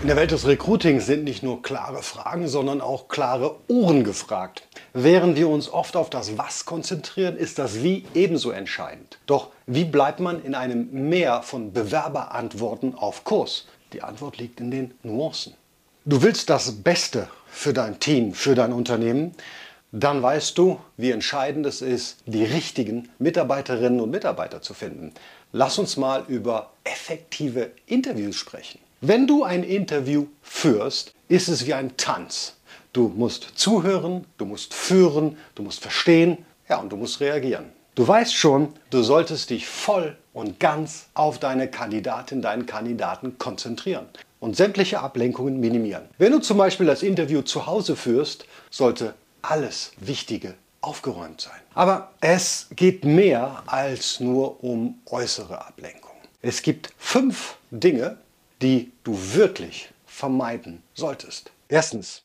In der Welt des Recruitings sind nicht nur klare Fragen, sondern auch klare Ohren gefragt. Während wir uns oft auf das Was konzentrieren, ist das Wie ebenso entscheidend. Doch wie bleibt man in einem Meer von Bewerberantworten auf Kurs? Die Antwort liegt in den Nuancen. Du willst das Beste für dein Team, für dein Unternehmen, dann weißt du, wie entscheidend es ist, die richtigen Mitarbeiterinnen und Mitarbeiter zu finden. Lass uns mal über effektive Interviews sprechen. Wenn du ein Interview führst, ist es wie ein Tanz. Du musst zuhören, du musst führen, du musst verstehen, ja, und du musst reagieren. Du weißt schon, du solltest dich voll und ganz auf deine Kandidatin, deinen Kandidaten konzentrieren und sämtliche Ablenkungen minimieren. Wenn du zum Beispiel das Interview zu Hause führst, sollte alles Wichtige aufgeräumt sein. Aber es geht mehr als nur um äußere Ablenkung. Es gibt fünf Dinge, die du wirklich vermeiden solltest. Erstens,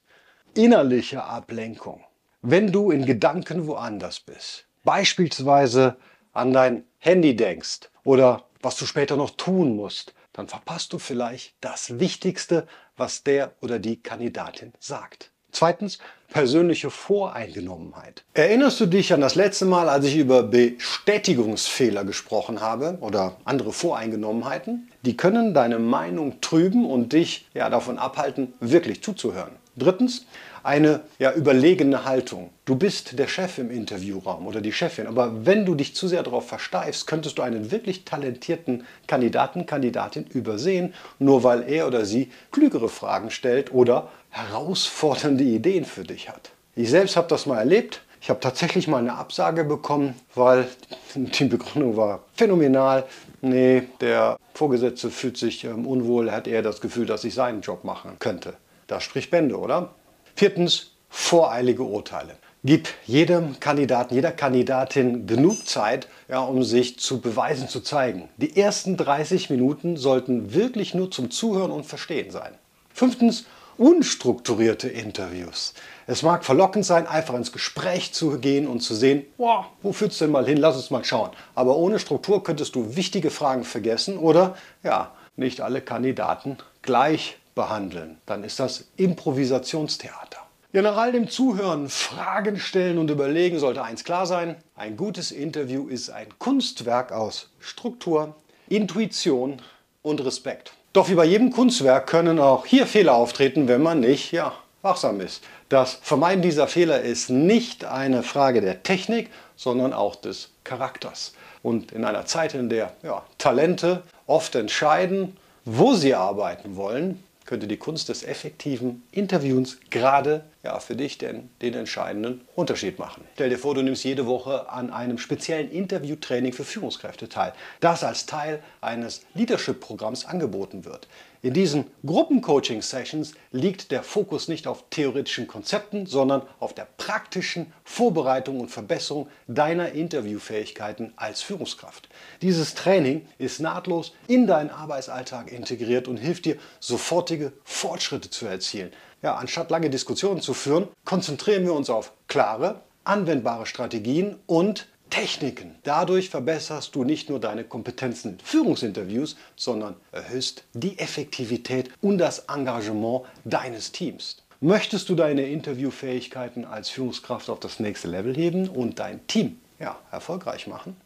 innerliche Ablenkung. Wenn du in Gedanken woanders bist, beispielsweise an dein Handy denkst oder was du später noch tun musst, dann verpasst du vielleicht das Wichtigste, was der oder die Kandidatin sagt. Zweitens, persönliche Voreingenommenheit. Erinnerst du dich an das letzte Mal, als ich über Bestätigungsfehler gesprochen habe oder andere Voreingenommenheiten? Die können deine Meinung trüben und dich ja, davon abhalten, wirklich zuzuhören. Drittens, eine ja, überlegene Haltung. Du bist der Chef im Interviewraum oder die Chefin, aber wenn du dich zu sehr darauf versteifst, könntest du einen wirklich talentierten Kandidaten, Kandidatin übersehen, nur weil er oder sie klügere Fragen stellt oder herausfordernde Ideen für dich hat. Ich selbst habe das mal erlebt. Ich habe tatsächlich mal eine Absage bekommen, weil die Begründung war phänomenal. Nee, der Vorgesetzte fühlt sich ähm, unwohl, hat eher das Gefühl, dass ich seinen Job machen könnte. Das spricht Bände, oder? Viertens, voreilige Urteile. Gib jedem Kandidaten, jeder Kandidatin genug Zeit, ja, um sich zu beweisen, zu zeigen. Die ersten 30 Minuten sollten wirklich nur zum Zuhören und Verstehen sein. Fünftens, unstrukturierte Interviews. Es mag verlockend sein, einfach ins Gespräch zu gehen und zu sehen, wow, wo führt es denn mal hin, lass uns mal schauen. Aber ohne Struktur könntest du wichtige Fragen vergessen oder ja, nicht alle Kandidaten gleich behandeln. Dann ist das Improvisationstheater. Ja, nach all dem Zuhören, Fragen stellen und überlegen sollte eins klar sein. Ein gutes Interview ist ein Kunstwerk aus Struktur, Intuition und Respekt. Doch wie bei jedem Kunstwerk können auch hier Fehler auftreten, wenn man nicht ja, wachsam ist. Das Vermeiden dieser Fehler ist nicht eine Frage der Technik, sondern auch des Charakters. Und in einer Zeit, in der ja, Talente oft entscheiden, wo sie arbeiten wollen, könnte die Kunst des effektiven Interviews gerade ja, für dich denn den entscheidenden Unterschied machen. Stell dir vor, du nimmst jede Woche an einem speziellen Interviewtraining für Führungskräfte teil, das als Teil eines Leadership-Programms angeboten wird. In diesen Gruppencoaching-Sessions liegt der Fokus nicht auf theoretischen Konzepten, sondern auf der praktischen Vorbereitung und Verbesserung deiner Interviewfähigkeiten als Führungskraft. Dieses Training ist nahtlos in deinen Arbeitsalltag integriert und hilft dir, sofortige Fortschritte zu erzielen. Ja, anstatt lange Diskussionen zu führen, konzentrieren wir uns auf klare, anwendbare Strategien und Techniken. Dadurch verbesserst du nicht nur deine Kompetenzen in Führungsinterviews, sondern erhöhst die Effektivität und das Engagement deines Teams. Möchtest du deine Interviewfähigkeiten als Führungskraft auf das nächste Level heben und dein Team ja, erfolgreich machen?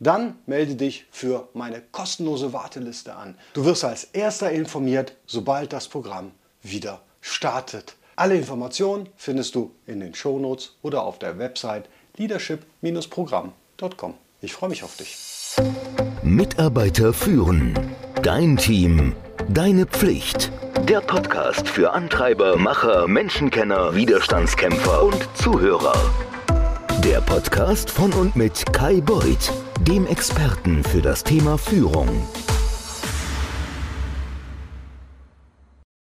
Dann melde dich für meine kostenlose Warteliste an. Du wirst als erster informiert, sobald das Programm wieder startet. Alle Informationen findest du in den Shownotes oder auf der Website leadership-programm.com. Ich freue mich auf dich. Mitarbeiter führen. Dein Team. Deine Pflicht. Der Podcast für Antreiber, Macher, Menschenkenner, Widerstandskämpfer und Zuhörer. Der Podcast von und mit Kai Beuth, dem Experten für das Thema Führung.